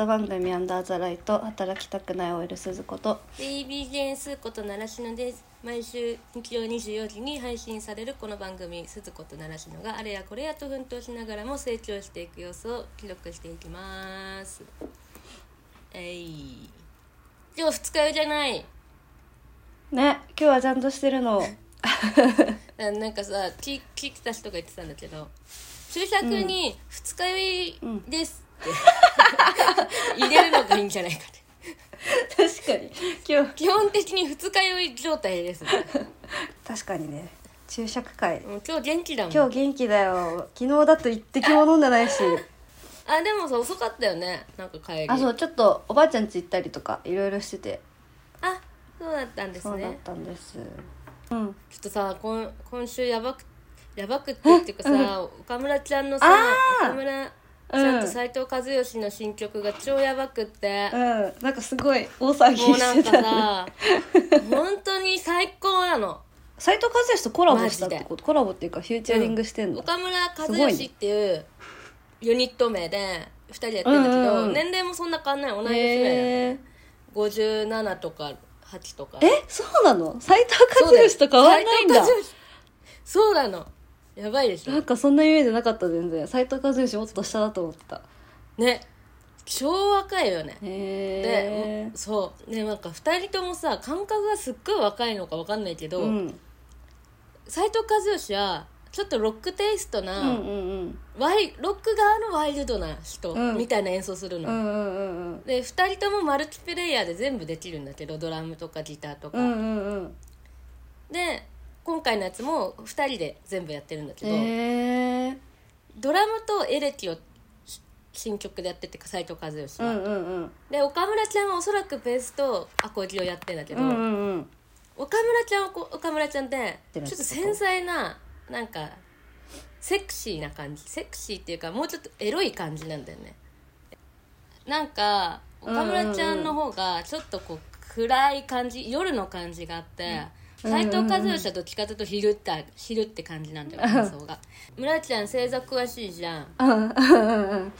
スト番組「アンダーザライト」働きたくない OL 鈴子と。ベイビージェーンスーこと習志野です毎週日曜24時に配信されるこの番組「鈴子と習志野」があれやこれやと奮闘しながらも成長していく様子を記録していきます。えい今日二日酔いじゃないね今日はちゃんとしてるの。ななんかさ聞聞いてた人が言ってたんだけど注釈に「二日酔いです」入れるのがいいんじゃないかって。確かに。今日。基本的に二日酔い状態です、ね、確かにね。注釈会。もう今日元気だもん。今日元気だよ。昨日だと一滴も飲んでないし。あでもさ遅かったよね。なんか帰り。あそうちょっとおばあちゃん家行ったりとかいろいろしてて。あそうだったんですそうだっねたんです。うん。ちょっとさ今今週やばくやばくってっていうかさ、岡村ちゃんのさあー！岡村ちゃんと斉藤和義の新曲が超やばくって、うんなんかすごい大騒ぎもうなんかしてたねさ本当に最高なの。斎藤和義とコラボしたってこと？コラボっていうかフューチャリングしてんの、岡村和義っていうユニット名で2人でやってるんだけど、うんうんうん。年齢もそんな変わんない同い年ぐらいなのへえ57とか8とか。え？そうなの？斎藤和義と変わんないんだ。そうなのやばいでしょ。なんかそんなイメージなかった全然。斎藤和義もっと下だと思ってた。ね。超若いよね。でそう。でなんか2人ともさ感覚がすっごい若いのか分かんないけどうん。斎、藤和義はちょっとロックテイストな、うんうんうん。ワイロック側のワイルドな人うん。みたいな演奏するの、うんうんうんうん。で2人ともマルチプレイヤーで全部できるんだけどドラムとかギターとか、うんうんうん。で今回のやつも2人で全部やってるんだけど、へえドラムとエレキをし新曲でやってて斎藤和義は、うんうんうん。で岡村ちゃんはおそらくベースとアコギをやってんだけど、うんうんうん。岡村ちゃんはこ岡村ちゃんってちょっと繊細ななんかセクシーな感じ。セクシーっていうかもうちょっとエロい感じなんだよね。なんか岡村ちゃんの方がちょっとこう暗い感じ夜の感じがあって斎藤和義はどっちかというと昼って昼って感じなんだよ 感想が。村ちゃん星座詳しいじゃん。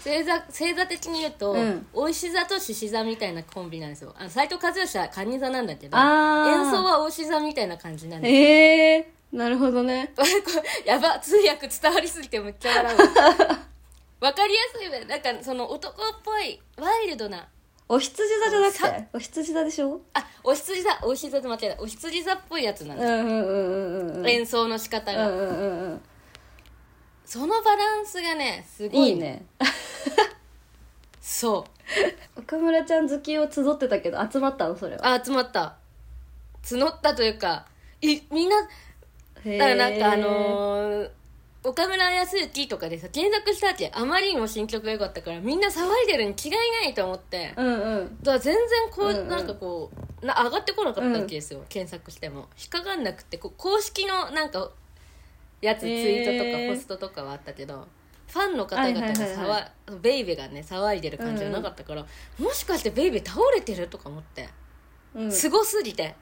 星座星座的に言うと、うん。お石座と獅子座みたいなコンビなんですよ。斎藤和義は蟹座なんだけど演奏はお牛座みたいな感じなんですよ。へえなるほどね。やば通訳伝わりすぎてめっちゃ笑うわ。かりやすいね。なんかその男っぽいワイルドなお羊座じゃなくさてお羊座でしょ？あお羊座。お羊座と間違えた。お羊座っぽいやつなんです、うんうんうんうんうん。演奏の仕方が、うんうんうんうん。そのバランスがねすごい。いいね。そう。岡村ちゃん好きを集ってたけど集まったの？それは。あ集まった。募ったというかいみんなへだからなんかあのー岡村康之とかでさ検索したわけあまりにも新曲が良かったからみんな騒いでるに違いないと思って。うんうん。だから全然こう、うんうん。なんかこうな上がってこなかったわけですよ、検索しても。引っかかんなくてこう公式のなんかやつツイートとかへーポストとかはあったけど、ファンの方々がはいはいはい騒、はい。ベイベがね騒いでる感じはなかったから、もしかしてベイベ倒れてるとか思って。うん。すごすぎて、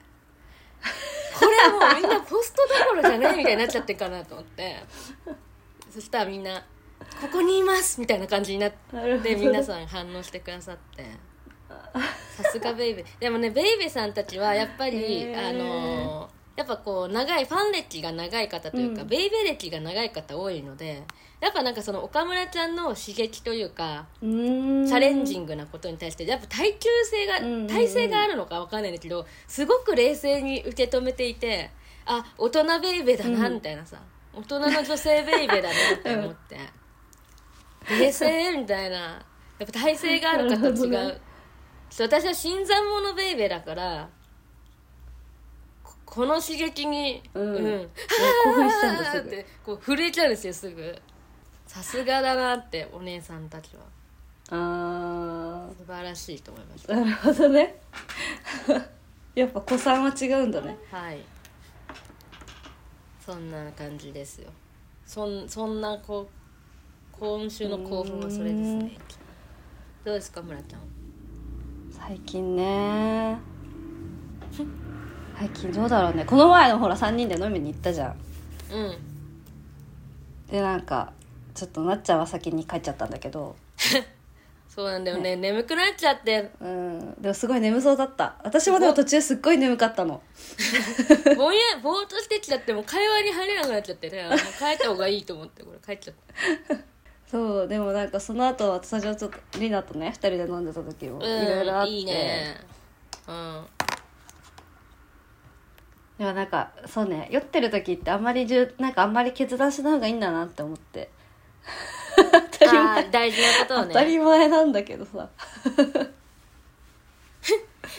これもうみんなポストどころじゃないみたいになっちゃってるかなと思って。そしたらみんな「ここにいます」みたいな感じになって皆さん反応してくださって。さすがベイベー。でもねベイベーさんたちはやっぱりあのーやっぱこう長いファン歴が長い方というか、うん。ベイベー歴が長い方多いのでやっぱなんかその岡村ちゃんの刺激というかチャレンジングなことに対してやっぱ耐久性が、うんうんうん。耐性があるのかわかんないんだけどすごく冷静に受け止めていてあ大人ベイベーだなうん。みたいなさ、大人の女性ベイベーだなって思って、冷静みたいな。やっぱ体勢がある方と違 う、私は新参者ベイベーだからここの刺激にうん。うん。興奮しちゃうんだすぐ。ってこう震えちゃうんですよすぐ。さすがだなってお姉さんたちは。あ素晴らしいと思いましたーなるほどね。やっぱ子さんは違うんだね。はい。そんな感じですよ。そんそんなこう今週の興奮はそれですね。どうですか村ちゃん。最近ね最近どうだろうね。この前のほら3人で飲みに行ったじゃん。うん。でなんかちょっとなっちゃんは先に帰っちゃったんだけど。そ そうなんだよね。眠くなっちゃって。うん。でもすごい眠そうだった。私もでも途中すっごい眠かったの。ぼんやぼーっとしてきちゃってもう会話に入れなくなっちゃってね。もう帰った方がいいと思ってこれ帰っちゃった。そうでもなんかその後私はちょっとリナとね二人で飲んでた時もうんいろいろあって、いいね。うんでもなんかそうね酔ってる時ってあんまりじゅなんかあんまり決断しない方がいいんだなって思って。当たりあ前。ー大事なことを当たねり前なんだけどさ。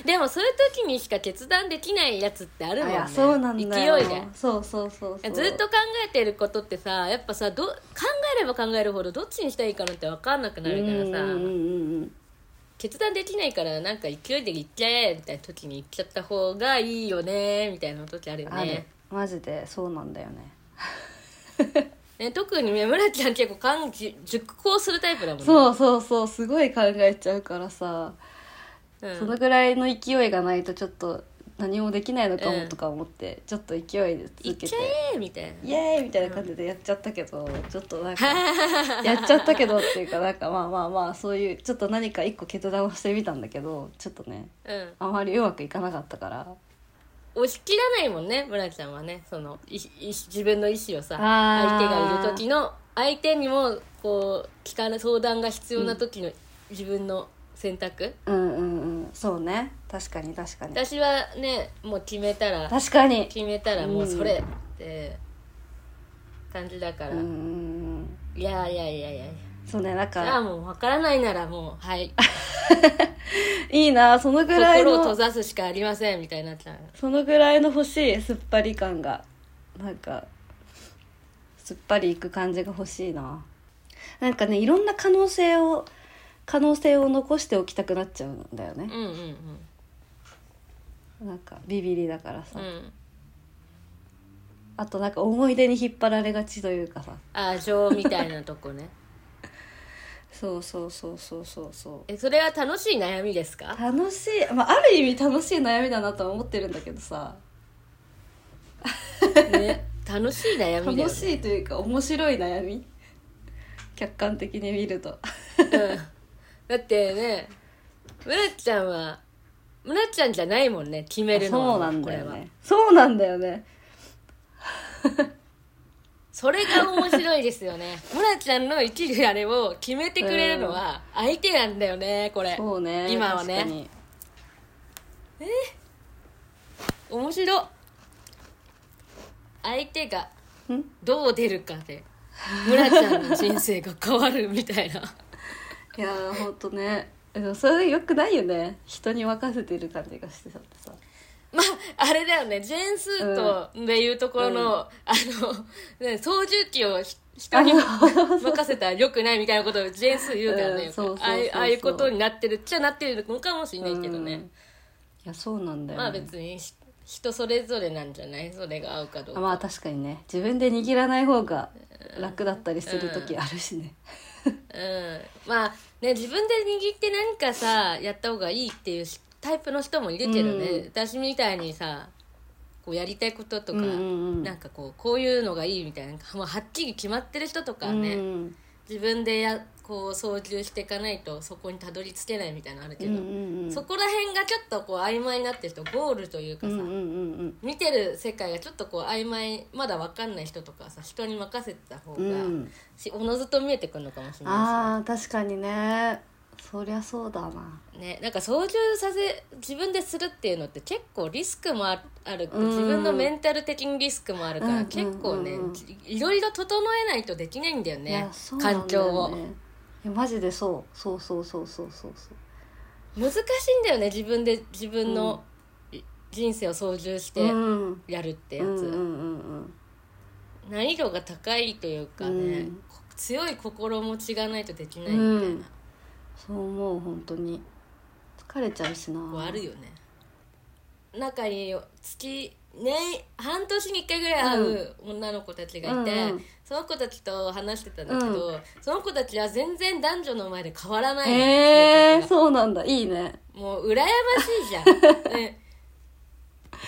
でもそういう時にしか決断できないやつってあるもんね。そうなんだよ。勢いで。そうそうそうそう。ずっと考えてることってさやっぱさど考えれば考えるほどどっちにしたらいいかなって分かんなくなるからさ、うんうんうんうん決断できないからなんか勢いで行っちゃえみたいな時に行っちゃった方がいいよねみたいな時あるよね。マジでそうなんだよね。ね特に村ちゃん結構感じ熟考するタイプだもんね。そうそうそうすごい考えちゃうからさ、うん、そのぐらいの勢いがないとちょっと何もできないのかうん。もとか思って、ちょっと勢いで行続けてみたいな。イエーイみたいな感じでやっちゃったけど、ちょっとなんか やっちゃったけどっていうかなんかまあまあまあそういうちょっと何か一個決断をしてみたんだけどちょっとねうん。あまりうまくいかなかったから。押し切らないもんね村ちゃんはね。そのいい自分の意思をさ相手がいる時の相手にもこう聞かな相談が必要な時の自分の選択、うんうんうんそうね。確かに確かに。私はねもう決めたら確かに。決めたらもうそれって感じだから、うんいやいやいやいやそうねなんじゃあかもう分からないならもうはい。いいなそのぐらい心を閉のざすしかありませんみたいになっちゃうそのぐらいの欲しい酸っぱり感が。なんか酸っぱりいく感じが欲しいな。なんかねいろんな可能性を可能性を残しておきたくなっちゃうんだよね。うんうんなんかビビりだからさ、うん。うんあとなんか思い出に引っ張られがちというかさ。あ情みたいなとこね。そうそうそうそうそう。そえそれは楽しい悩みですか？う楽しい、まあ、ある意味楽しい悩みだなとは思ってるんだけどさ。ね。楽しい悩みね、楽しいというか面白い悩み。客観的に見ると。うんだってね村ちゃんは村ちゃんじゃないもんね決めるのはそうなんだよこれは。ねそうなんだよね。それが面白いですよね。村ちゃんの生きるあれを決めてくれるのは相手なんだよねこれ。そうね今はね。確かに。面白い相手がん？どう出るかで村ちゃんの人生が変わるみたいないやーほんとね。でもそれよくないよね。人に任せてる感じがしてたってさ。まああれだよね。ジェーンスーとでいうところの、あの、ね、操縦機をひ人に任せたらよくないみたいなことをジェーンスー言うからね、ああいうことになってるっちゃなってるのかもしれないけどね、うん。いやそうなんだよ、ね、まあ別にひ人それぞれなんじゃない？それが合うかどうか。あまあ確かにね。自分で握らない方が楽だったりする時あるしね、うん。まあね自分で握って何かさやった方がいいっていうしタイプの人もいるけどね、うん私みたいにさこうやりたいこととか、うんなんかこうこういうのがいいみたいな、まあ、はっきり決まってる人とかはね、うん。自分でやこう操縦していかないとそこにたどり着けないみたいなのあるけど、うんうんうんそこら辺がちょっとこう曖昧になってる人ゴールというかさ、うんうんうん見てる世界がちょっとこう曖昧まだ分かんない人とかはさ人に任せてた方が、うん。うんしおのずと見えてくるのかもしれなあー確かにね。そりゃそうだな。しねねなんか操縦させ自分でするっていうのって結構リスクもああるうん自分のメンタル的にリスクもあるから、うん結構ねうんうん。いろいろ整えないとできないんだよいねやそうなん環境を。ねいやマジでそう？そうそうそうそうそう。そう難しいんだよね自分で自分のい人生を操縦してうん。やるってやつ、うんうんうん難易度が高いというかね、うん。こ強い心持ちがないとできないうんみたいな、そう思う本当に。疲れちゃうしな。こうあるよね。中に月年半年に1回ぐらい会う女の子たちがいて、うんうん。その子たちと話してたんだけど、その子たちは全然男女の前で変わらないのへえ性格が。そうなんだ。いいね。もう羨ましいじゃん、ね、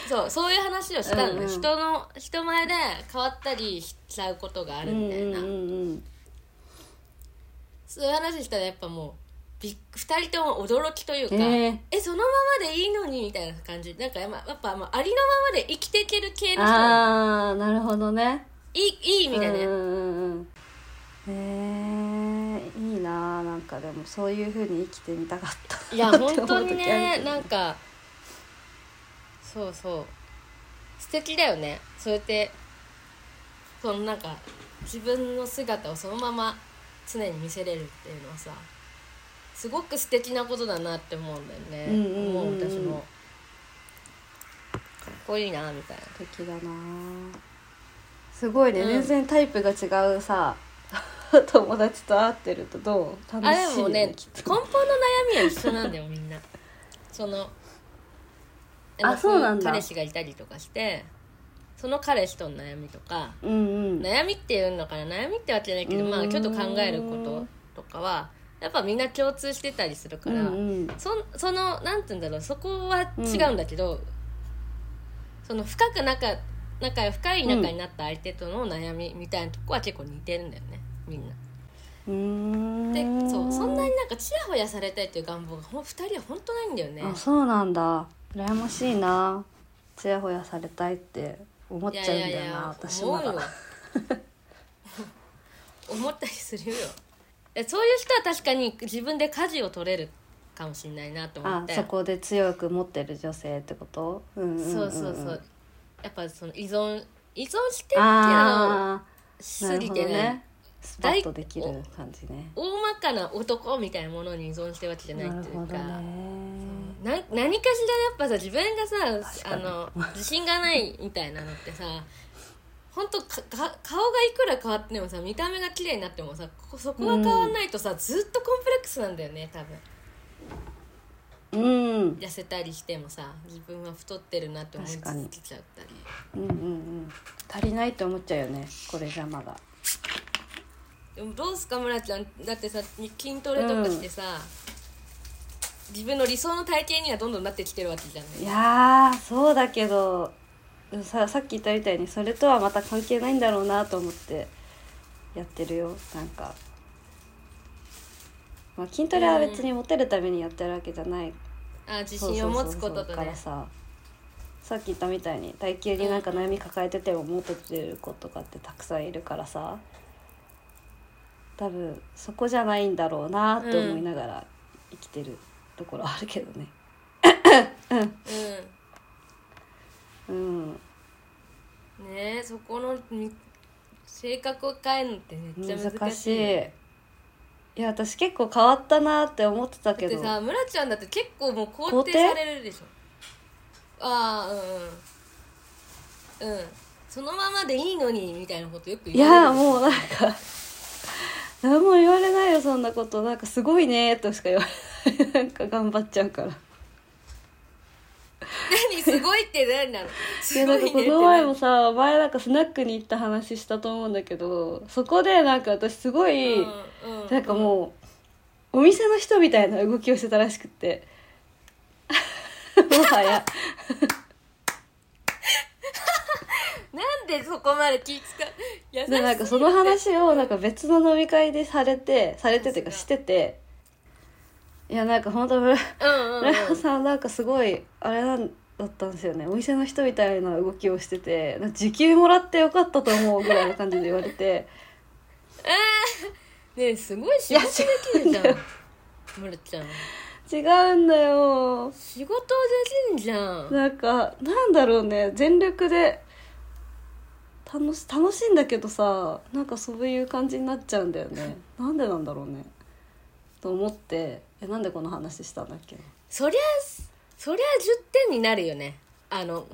そうそういう話をしたのね、うんうん。人の人前で変わったりしちゃうことがあうんうんるみたいな、うんうんそういう話したらやっぱもうび2人とも驚きというか、え。えそのままでいいのにみたいな感じ。なんかやっぱやっぱまあありのままで生きていける系の人ああなるほどねいいいい意味でね、へえいいななんかでもそういうふうに生きてみたかったいや本当にねなんかそうそう素敵だよねそうやってそのなんか自分の姿をそのまま常に見せれるっていうのはさすごく素敵なことだなって思うんだよね、うんうんうんうん。もう私も。かっこいいなみたいな素敵だな。すごいね、うん。全然タイプが違うさ 友達と会ってるとどう楽あしい？よでもね根本の悩みは一緒なんだよみんな。そのあそうなんだ。彼氏がいたりとかしてその彼氏との悩みとかうんうん。悩みっていうのかな？悩みってわけじゃないけど、まあ、ちょっと考えることとかはやっぱみんな共通してたりするかうんら、うん。そそのなんて言うんだろうそこは違うんだけど、その深く仲仲深い仲になった相手との悩みみたいなとこは結構似てるんだよねみんな。うーん。でそうそんなになんかちやほやされたいっていう願望がほん2人は本当ないんだよね。あそうなんだ。羨ましいな。ちやほやされたいって思っちゃうんだよな私まだ思うよ。思ったりするよでそういう人は確かに自分で舵を取れるかもしれないなと思って。あそこで強く持ってる女性ってこと、うんうんんん。そうそうそう。やっぱその依存依存してっていうのをああしなるすぎてね。ほどね。スパッとできる感じね。大まかな男みたいなものに依存してるわけじゃないっていうか。ね。な何かしらやっぱさ自分がさあ確かに。の自信がないみたいなのってさ本当かか顔がいくら変わってもさ見た目が綺麗になってもさこそこが変わんないとさ、ずっとコンプレックスなんだよね多分。うん。痩せたりしてもさ自分は太ってるなって思い続けちゃったり。うんうんうん。足りないって思っちゃうよねこれじゃまだでもどうすか村ちゃん。だってさ筋トレとかしてさ、自分の理想の体型にはどんどんなってきてるわけじゃない。いやーそうだけどささっき言ったみたいにそれとはまた関係ないんだろうなと思ってやってるよ。なんか、まあ、筋トレは別にモテるためにやってるわけじゃない。あ自信を持つこととからねさ。さっき言ったみたいに体型になんか悩み抱えててもモテてる子とかってたくさんいるからさ。多分そこじゃないんだろうなって思いながら生きてるところあるけどね。うんうんねえそこのみ性格を変えるのってめっちゃ難しい難しい。いや私結構変わったなって思ってただってけどさ村ちゃんだって結構もう肯肯定定されるでしょ。ああうんうん。うん。そのままでいいのにみたいなことよくい言われるやもうなんか何も言われないよそんなこと。なんかすごいねとしか言われない。なんか頑張っちゃうから何すごいって何なの？いすやなんかこごいねっての前も何さ前なんかスナックに行った話したと思うんだけどそこでなんか私すごい、うんうんなんかもうお店の人みたいな動きをしてたらしくって。もはや。なんでそこまで気使う？でなんかその話をなんか別の飲み会でされてされてっていうかしてて。いやなんか本当村うんうん、うん、さんなんかすごいあれなんだったんですよね。お店の人みたいな動きをしてて時給もらってよかったと思うぐらいの感じで言われて。ねえすごい仕事できるじゃん。村ちゃん違うんだよ。仕事できんじゃん。なんかなんだろうね。全力で楽し楽しいんだけどさなんかそういう感じになっちゃうんだよね。なんでなんだろうね。と思ってえなんでこの話したんだっけ？そりゃそりゃ10点になるよね。あの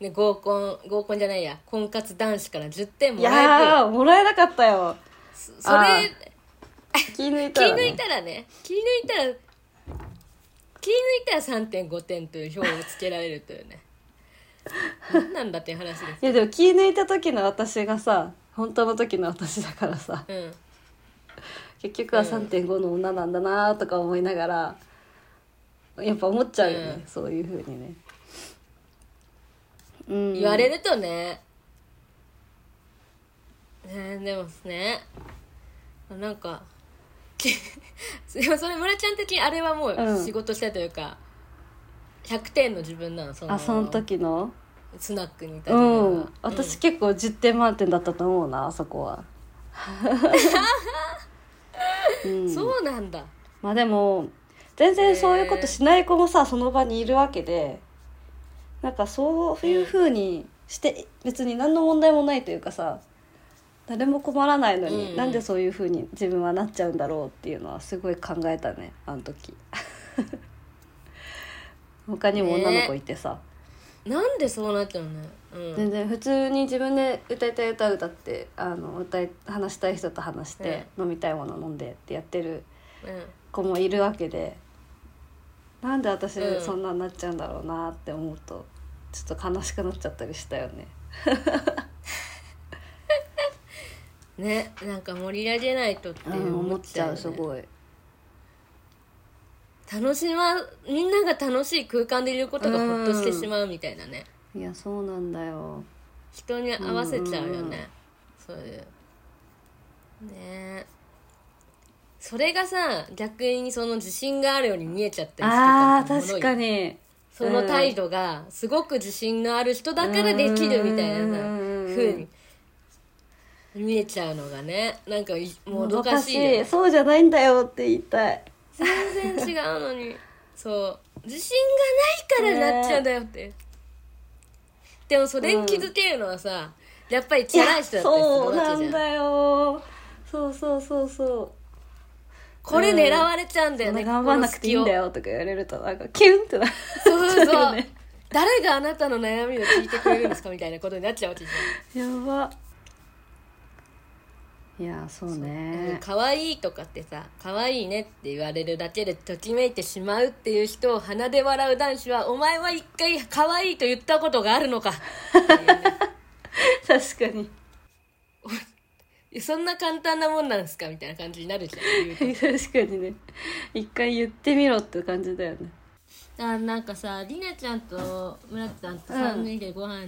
ね合コン合コンじゃないや。婚活男子から10点もいらえるよやーもらえなかったよ。そそれ気抜い気たら、ね、抜いたらね。気抜いたら気抜いたら3.5点という表をつけられるというね。何なんだっていう話ですいやでも気抜いた時の私がさ本当の時の私だからさ。うん。結局は3.5の女なんだなとか思いながらやっぱ思っちゃうよね、うん。そういうふうにね。うん。言われるとね。ねでもね。なんかでも それ村ちゃん的にあれはもううん。仕事したというか、100点の自分なのその。あその時の？スナックにいたう自分はん。私結構10点満点だったと思うなあそこは。うん。そうなんだ。まあでも全然そういうことしない子もさその場にいるわけでなんかそういうふうにして別に何の問題もないというかさ誰も困らないのに、うん。なんでそういうふうに自分はなっちゃうんだろうっていうのはすごい考えたねあの時。他にも女の子いてさ、なんでそうなっちゃうの？ねうん。全然普通に自分で歌いたい歌歌ってあの歌い話したい人と話して、飲みたいもの飲んでってやってるうん。子もいるわけでなんで私うん。そんなになっちゃうんだろうなって思うとちょっと悲しくなっちゃったりしたよね。ねなんか盛り上げないとってうん、思思っちゃうっちゃう,、すごい。楽しまみんなが楽しい空間でいることがほっとしてしまうみたいなね、いやそうなんだよ。人に合わせちゃうよね、うんうん。うんそういう。ね。えそれがさ逆にその自信があるように見えちゃったりしてあーたりする確かに。その態度がすごく自信のある人だからできるみたいなさうんうに見えちゃうのがねなんかいももどどかしいよね。そうじゃないんだよって言いたい。全然違うのに。そう。自信がないからなっちゃうんだよって、でもそれに気づけるのはさ、やっぱりチャラい人だったりするそうわけじゃん。なんだよ。そうそうそうそう。これ狙われちゃうんだよね、頑張んなくていいんだよよとか言われるとなんかキュンってなっそうそうそう、誰があなたの悩みを聞いてくれるんですかみたいなことになっちゃうわけじやば。いやそうゃん、ね可愛いとかってさ可愛いねって言われるだけでときめいてしまうっていう人を鼻で笑う男子はお前は一回可愛いと言ったことがあるのかね。確かにそんな簡単なもんなんですかみたいな感じになるじゃん言うと。確かにね。一回言ってみろって感じだよね。あなんかさりなちゃんと村ちゃんと3人でご飯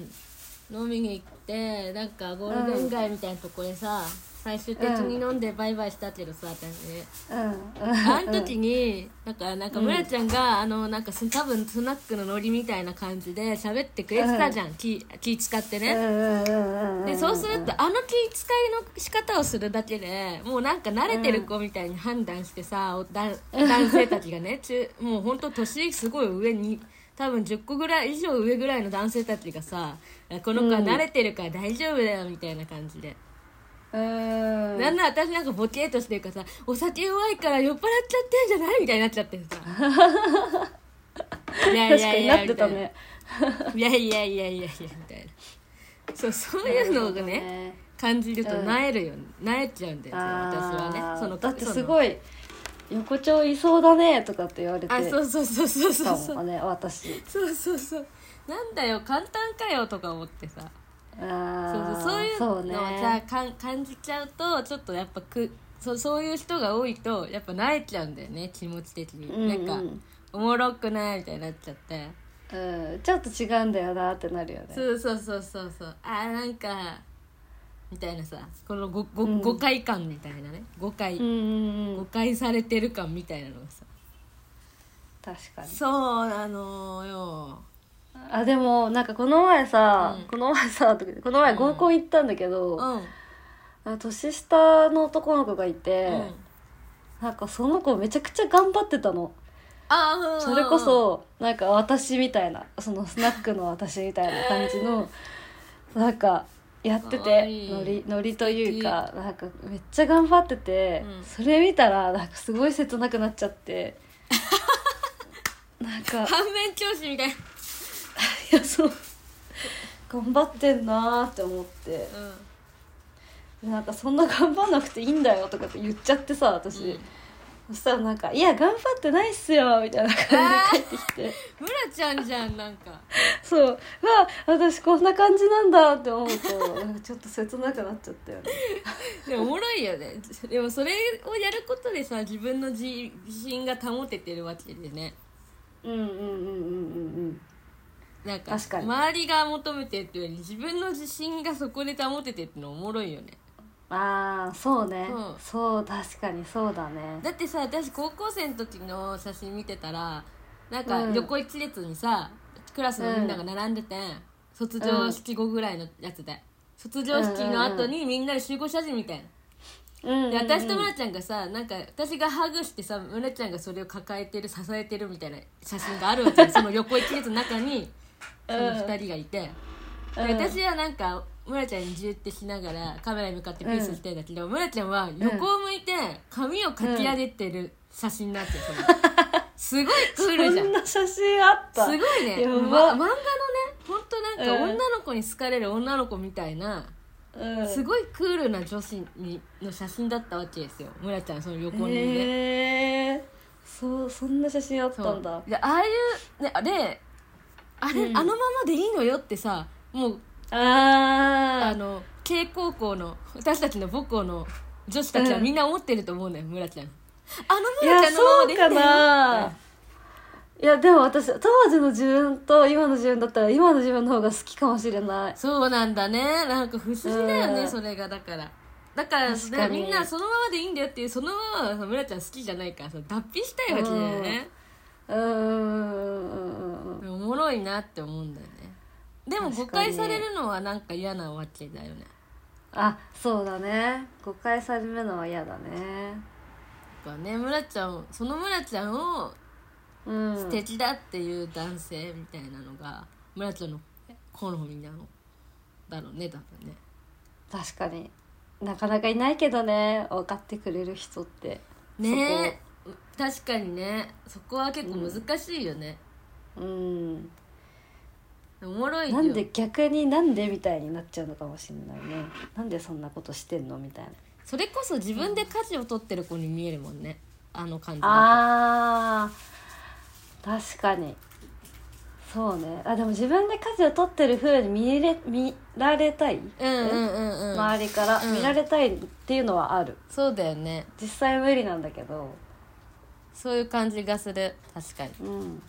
飲みに行って、なんかゴールデン街みたいなとこでさ、最終的に飲んでバイバイしたけどさ私ね。うん。あの時になんかなんか村ちゃんが、あのなんかす多分スナックのノリみたいな感じで喋ってくれてたじゃん、気気使ってね、うんうんうんうんでそうするとあの気遣いの仕方をするだけでもうなんか慣れてる子みたいに判断してさ、おだ男性たちがね中もう本当年すごい上に多分10個ぐらい以上上ぐらいの男性たちがさこの子は慣れてるから大丈夫だよみたいな感じで、うん。なんなら私なんかボケーとしてるからさお酒弱いから酔っ払っちゃってんじゃないみたいになっちゃってさ。いや確かになってたね。いやいやいやいやいやみたいな。そうそういうのがね感じるとなえるよ、なえちゃうんだよ私はね。そのだってすいごい横丁いそうだねとかって言われて。あそうそうそうそうそうたそう。ね私。そうそうそう。なんだよ簡単かよとか思ってさそうあそうそういうのをね。さかん感じちゃうとちょっとやっぱくそうそういう人が多いとやっぱ慣れちゃうんだよね気持ち的に、うんうん。なんかおもろくないみたいになっちゃって。うん。ちょっと違うんだよなってなるよね。そうそうそうそうそう。あーなんかみたいなさこのごご、うん。誤解感みたいなね。誤解、うんうんうん。誤解されてる感みたいなのがさ。確かに。そうなのよあでもなんかこの前さ、うん。この前さこの前合コン行ったんだけど、うん。あ年下の男の子がいて、うん。なんかその子めちゃくちゃ頑張ってたの。あーうんそれこそなんか私みたいなそのスナックの私みたいな感じの なんかやってかわていい。ノリノリというかなんかめっちゃ頑張ってて、うん。それ見たらなんかすごい切なくなっちゃって。なんか反面教師みたいな、いやそう。頑張ってんなーって思って。なんかそんな頑張んなくていいんだよとかって言っちゃってさ私、そしたらなんか「いや頑張ってないっすよ」みたいな感じで帰ってきて。村ちゃんじゃんなんか。そう。わ私こんな感じなんだって思うとなんかちょっと切なくなっちゃったよね。でもおもろいよね。でもそれをやることでさ自分の自自信が保ててるわけでね。うんうんうんうんうんなんか確かに。周りが求めてるっていうより自分の自信がそこで保ててってのおもろいよね。ああそうね。うん。そう確かにそうだね。だってさ私高校生の時の写真見てたらなんかうん。横一列にさ、クラスのみんなが並んでて、卒業式後ぐらいのやつで。卒業式の後にみんなで集合写真みたいな。うん。で私と村ちゃんがさなんか私がハグしてさ村ちゃんがそれを抱えてる支えてるみたいな写真があるわけよ。その横一列の中にその2人がいて、でうん。私はなんか村ちゃんにジュってしながらカメラに向かってピースしてんだけど、村ちゃんは横を向いて髪をかき上げてる写真になってる。それすごいクールじゃん。そんな写真あった？すごいね、ま、漫画のねほんとなんかうん。女の子に好かれる女の子みたいな、うん。すごいクールな女子にの写真だったわけですよ。村ちゃんその横にいるへえそうそんな写真あったんだ。でああいうねあれあれ、うん。あのままでいいのよってさもうああの慶高校の私たちの母校の女子たちはみんな思ってると思うんだよ、村ちゃん。あの村ちゃんのままでいいんだよ。そうかな。いやでも私当時の自分と今の自分だったら今の自分の方が好きかもしれない。そうなんだね。なんか不思議だよね、うん。それがだから。だから確かに。みんなそのままでいいんだよっていうそのままはさ村ちゃん好きじゃないからさ脱皮したいわけだよね、うーんうんうんうんおもろいなって思うんだよね。でも誤解されるのはなんか嫌なわけだよね。あそうだね。誤解されるのは嫌だね。やっぱね。村ちゃんその村ちゃんをうん。素敵だっていう男性みたいなのが村ちゃんの好みなのだろうね多分ね。確かに。なかなかいないけどね。分かってくれる人って。ね。え確かにね。そこは結構難しいよね、うん。おもろいよ。なんで逆になんでみたいになっちゃうのかもしれないね。なんでそんなことしてんのみたいな。それこそ自分で舵を取ってる子に見えるもんね。あの感じだあー。確かに。そうね。あでも自分で舵を取ってる風に見れ見られたい、とうんうんうんうん、周りから。うん。見られたいっていうのはある。そうだよね。実際無理なんだけどそういう感じがする。確かに。うん。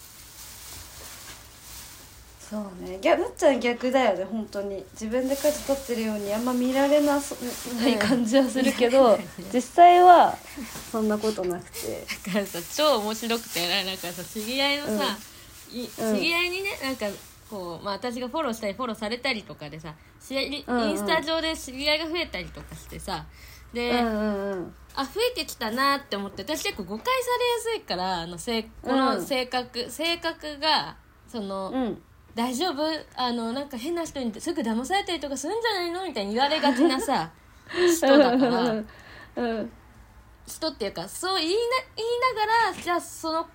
そうね。むっちゃん逆だよね本当に。自分で舵取ってるようにあんま見られなそない感じはするけど、実際はそんなことなくて。だからさ超面白くてなんかさ知り合いのさ、いうん。知り合いにねなんかこう、まあ、私がフォローしたりフォローされたりとかでさインスタ上で知り合いが増えたりとかしてさで、うんうんうん。あ増えてきたなって思って私結構誤解されやすいからあのせこのうん性格、性格がその、うん。大丈夫？あのなんか変な人にすぐ騙されたりとかするんじゃないの？みたいに言われがちなさ 人だからうんうん人っていうかそう言いな言いながらじゃあその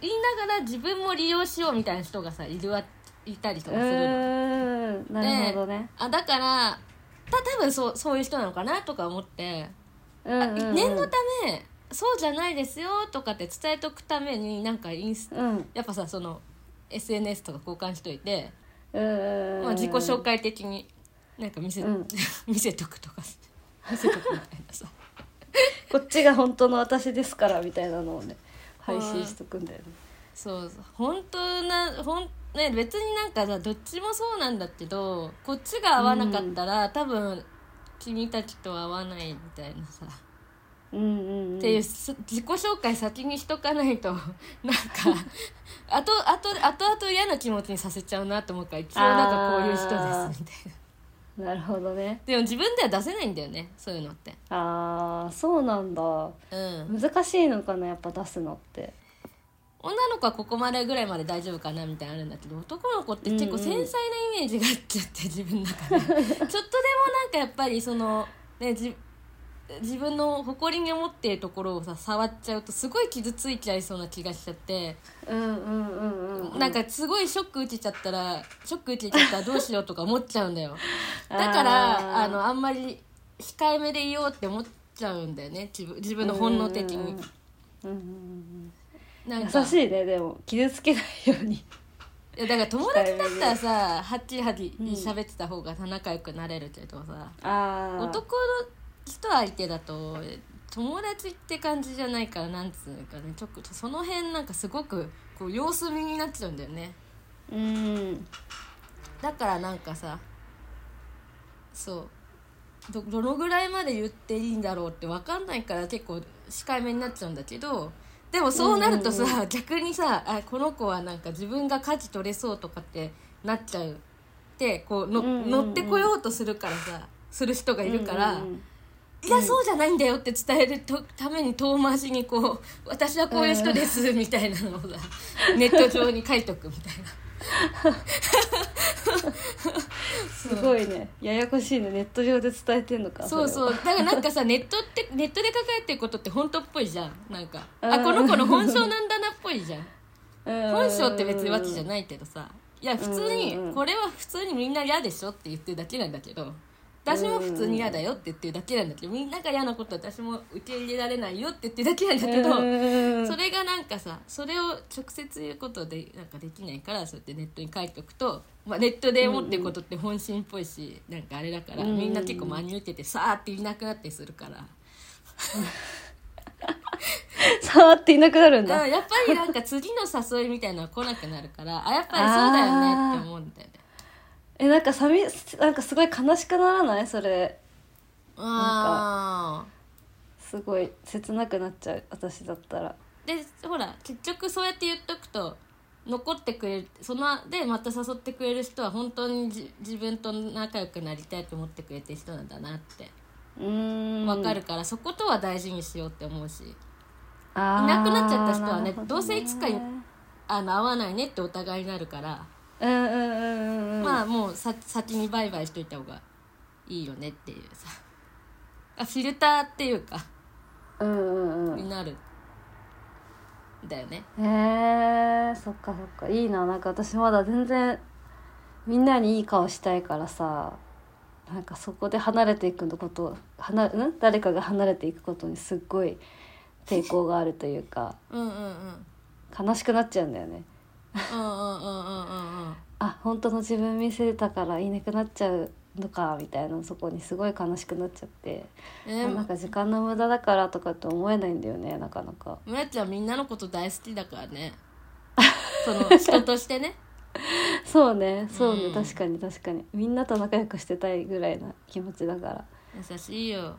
言いながら自分も利用しようみたいな人がさいるわいたりとうかするの。ーん。なるほどね、あだからた多分そうそういう人なのかなとか思って、うんうんうん、念のためそうじゃないですよとかって伝えとくためになんかインスうん。やっぱさその SNS とか交換しといて、うんまあ、自己紹介的になんか見せ,、うん。見せとくとか。見せとくみたいなさ。こっちが本当の私ですからみたいなのをね配信しとくんだよね。そうそう本当なほんね別になんかさどっちもそうなんだけどこっちが合わなかったら、多分君たちとは合わないみたいなさ、うんうん、うん、っていうす自己紹介先にしとかないと なんかあとあとあとあと嫌な気持ちにさせちゃうなと思うから一応なんかこういう人ですみたいな。なるほどね。でも自分では出せないんだよねそういうのって。ああそうなんだ。うん。難しいのかなやっぱ出すのって女の子はここまでぐらいまで大丈夫かなみたいなのあるんだけど男の子って結構繊細なイメージがあっちゃって自分の中で。ちょっとでもなんかやっぱりそのねじ自分の誇りに思っているところをさ触っちゃうとすごい傷ついちゃいそうな気がしちゃって、うんうんうんうんなんかすごいショック受けちゃったらショック受けちゃったらどうしようとか思っちゃうんだよ。だからあのあんまり控えめでいようって思っちゃうんだよね。自分自分の本能的に。うんうんうんなんか。優しいねでも。傷つけないように。いやだから友達だったらさはっちはち喋ってた方が仲良くなれるけどさ、ああ男の人相手だと友達って感じじゃないからなんつうかね。ちょっとその辺なんかすごくこう様子見になっちゃうんだよね。うん。だからなんかさそう。どどのぐらいまで言っていいんだろうって分かんないから結構控えめになっちゃうんだけどでもそうなるとさ、うんうん逆にさあこの子はなんか自分が舵取れそうとかってなっちゃう。ってこうの、うんうんうん乗ってこようとするからさする人がいるから。うんうん。いやそうじゃないんだよって伝えるとために遠回しにこう「私はこういう人です」みたいなのをさ ネット上に書いとくみたいな すごいね。ややこしいね。ネット上で伝えてんのかそうそう。だからなんかさ ネットってネットで書かれてることって本当っぽいじゃん。なんかうん。あこの子の本性なんだなっぽいじゃん。うん。本性って別にわけじゃないけどさ。いや普通にうん。これは普通にみんな嫌でしょって言ってるだけなんだけど私も普通に嫌だよって言ってるだけなんだけどみんなが嫌なこと私も受け入れられないよって言ってるだけなんだけどうん。それがなんかさそれを直接言うことでなんかできないからそうやってネットに書いておくと、まあ、ネットで思ってることって本心っぽいし、なんかあれだから、うん。みんな結構真に受けてさーっていなくなったりするから、触っていなくなるんだ。うんやっぱりなんか次の誘いみたいなのは来なくなるからあやっぱりそうだよねって思うんだよね。えなんかさみなんかすごい悲しくならない？それ。あすごい切なくなっちゃう私だったら。ーでほら結局そうやって言っとくと残ってくれるそのでまた誘ってくれる人は本当にじ自分と仲良くなりたいと思ってくれてる人なんだなって。わかるから、そことは大事にしようって思うし。いなくなっちゃった人はねね。どうせいつかあの会わないねってお互いになるから、うんうんうんうんうん。まあもうさ先にバイバイしといた方がいいよねっていうさ。あフィルターっていうか。うんうんうん。になる。んだよね。へえそっかそっか。いいな。なんか私まだ全然みんなにいい顔したいからさ。なんかそこで離れていくのこと離ん？誰かが離れていくことにすっごい抵抗があるというか。うんうんうん。悲しくなっちゃうんだよねうんうんうんうんうんうん。あ本当の自分見せたからいなくなっちゃうのかみたいなそこにすごい悲しくなっちゃって、えなんか時間の無駄だからとかって思えないんだよねなかなか。村ちゃんみんなのこと大好きだからね。その人としてね。そうねそうね、うん。確かに確かに。みんなと仲良くしてたいぐらいな気持ちだから。優しいよ。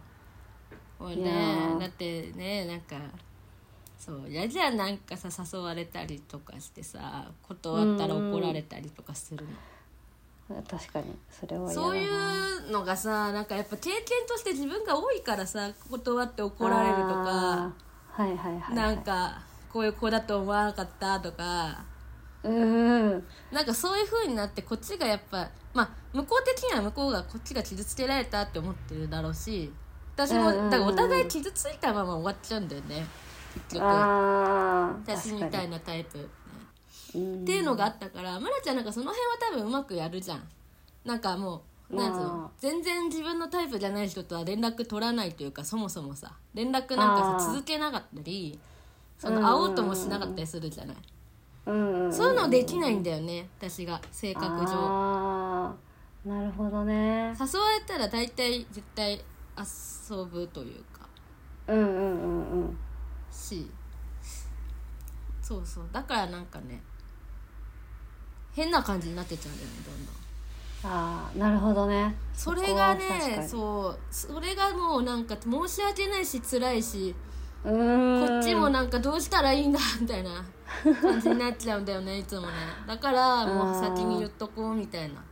俺ね。ー。だってねなんかそう嫌じゃんなんかさ誘われたりとかしてさ断ったら怒られたりとかするの。確かに。それはそういうのがさなんかやっぱ経験として自分が多いからさ断って怒られるとかはいはいはい、はい、なんかこういう子だと思わなかったとか。うんうんなんかそういう風になってこっちがやっぱまあ向こう的には向こうがこっちが傷つけられたって思ってるだろうし私もだからお互い傷ついたまま終わっちゃうんだよね結局。私みたいな、なタイプ、うんっていうのがあったから村ちゃんなんかその辺は多分うまくやるじゃん。なんかもうなんつうあの全然自分のタイプじゃない人とは連絡取らないというかそもそもさ連絡なんかさ続けなかったりその会おうともしなかったりするじゃない、そういうのできないんだよね私が性格上。なるほどね。誘われたら大体絶対遊ぶというかしそうそうだからなんかね変な感じになってっちゃうんだよねどんどん。ああなるほどね。それがねに。そうそれがもうなんか申し訳ないし辛いしうーん。こっちもなんかどうしたらいいんだみたいな感じになっちゃうんだよね いつもね。だからもう先に言っとこうみたいな。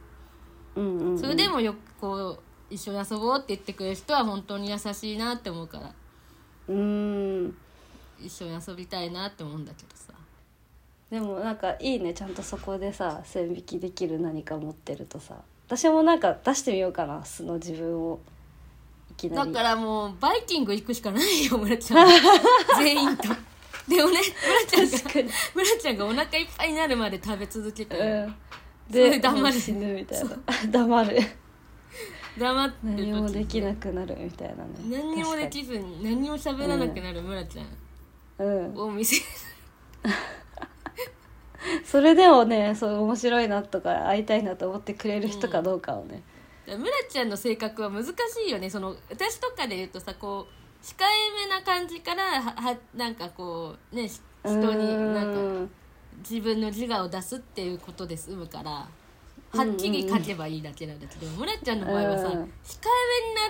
うんうんうん。それでもよくこう一緒に遊ぼうって言ってくれる人は本当に優しいなって思うから。うーん一緒に遊びたいなって思うんだけどさ。でもなんかいいねちゃんとそこでさ線引きできる何か持ってるとさ。私もなんか出してみようかな素の自分を。だからもうバイキング行くしかないよ村ちゃん。全員と。でもね村ちゃんが村ちゃんがお腹いっぱいになるまで食べ続けて、うん。で黙る。死ぬみたいな。黙る。黙って何もできなくなるみたいなね。何にもできずに何も喋らなくなる村ちゃんうん。を見せそれでもねそう面白いなとか会いたいなと思ってくれる人かどうかをね、村ちゃんの性格は難しいよね。その私とかで言うとさこう控えめな感じからははなんかこうねし人になんかうん。自分の自我を出すっていうことで済むからはっきり書けばいいだけなんだけど、村ちゃんの場合はさ、うん。控え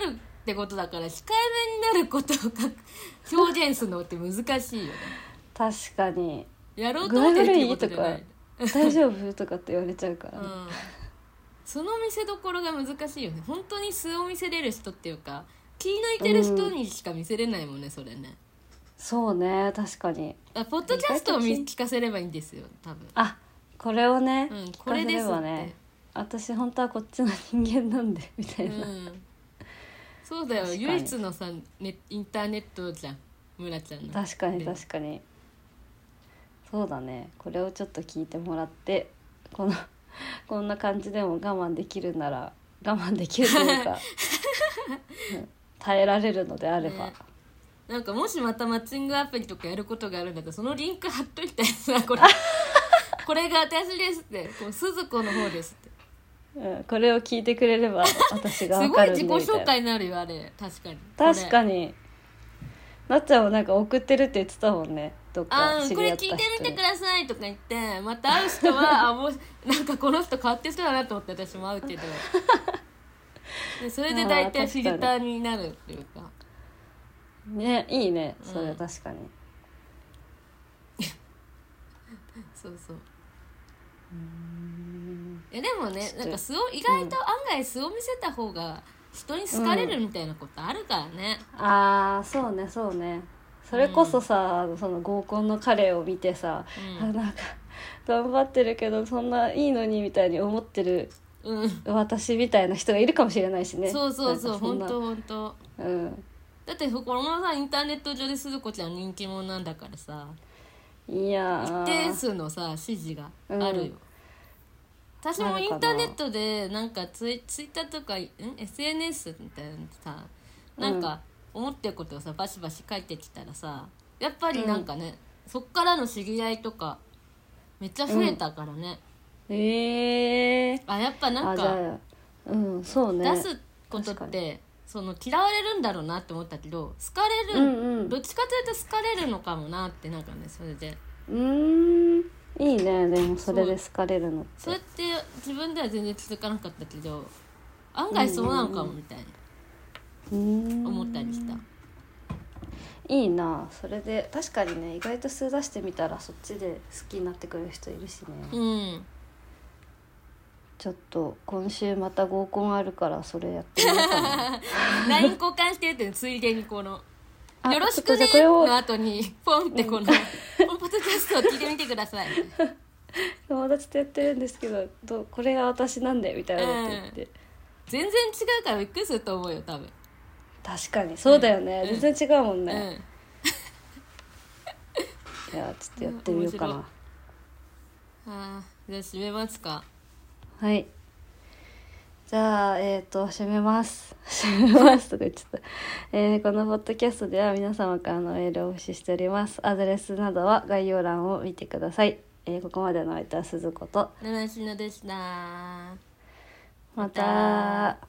めになるってことだから控えめになることを 表現するのって難しいよね。確かに。やろうと思ってるってことじゃない大丈夫とかって言われちゃうから。ね、うん。その見せどころが難しいよね。本当に素を見せれる人っていうか気抜いてる人にしか見せれないもんね、それね。そうね確かに。あポッドキャストを見聞かせればいいんですよ多分。あこれをね、うんこれですね私本当はこっちの人間なんでみたいな、うんそうだよ。確かに。唯一のさネインターネットじゃん。村ちゃんの。確かにで確かに。そうだね。これをちょっと聞いてもらってこの こんな感じでも我慢できるなら我慢できるというか、うん耐えられるのであれば、ね。なんかもしまたマッチングアプリとかやることがあるんだったらそのリンク貼っといてさこれ。これが私ですって。こう鈴子の方ですってうん、これを聞いてくれれば私が す分かるんごい自己でみたいな紹介になるよあれ。確かに。確かに。になっちゃんもなんか送ってるって言ってたもんね。どっあか知ーこれ聞いり合った人に。てみてくださいとか言ってまた会う人は あもうなんかこの人変わってる人だなと思って私も会うけどでそれで大体フィルターになるっていうか。ねいいね。それうん確かに、そうそうえでもねなんか素を意外と案外素を見せた方が人に好かれるみたいなことあるからね、ああそうねそうね。それこそさ、その合コンの彼を見てさ、うん。あなんか頑張ってるけどそんないいのにみたいに思ってるうん、私みたいな人がいるかもしれないしね。そうそうそう本当本当。うん。だってこのさインターネット上で鈴子ちゃん人気者なんだからさ。いや一ー定数のさ支持があるよ、うん私もインターネットでなんかツイツイッターとかん？SNS みたいなのさなんか思ってることをさバシバシ書いてきたらさやっぱりなんかね、そっからの知り合いとかめっちゃ増えたからね、ええー、あやっぱなんかうんそうね。出すことってその嫌われるんだろうなって思ったけど好かれる、うんうん。どっちかというと好かれるのかもなってなんかねそれで。うーんいいねでもそれで好かれるのって。そうやって自分では全然気づかなかったけど案外そうなのかもみたいにうーん。思ったりした、いいなそれで。確かにね意外と数出してみたらそっちで好きになってくれる人いるしね、うん。ちょっと今週また合コンあるからそれやってみようかな。LINE 交換してるってついでにこの「あよろしくねじゃあこれ」をの後にポンってこの「このポッドキャストを聞いてみてください」友達とやってるんですけどどうこれが私なんでみたいなこと言って、全然違うからびっくりすると思うよ多分、確かにそうだよね、うん。全然違うもんうね、ん。いやちょっとやってみようかな、面あーじゃあ締めますか。はいじゃあえっ、と締めます。締めますとか言っちゃった、えーこのポッドキャストでは皆様からのメールを募集しております。アドレスなどは概要欄を見てください、えーここまでの相手は鈴子と。七品でした。また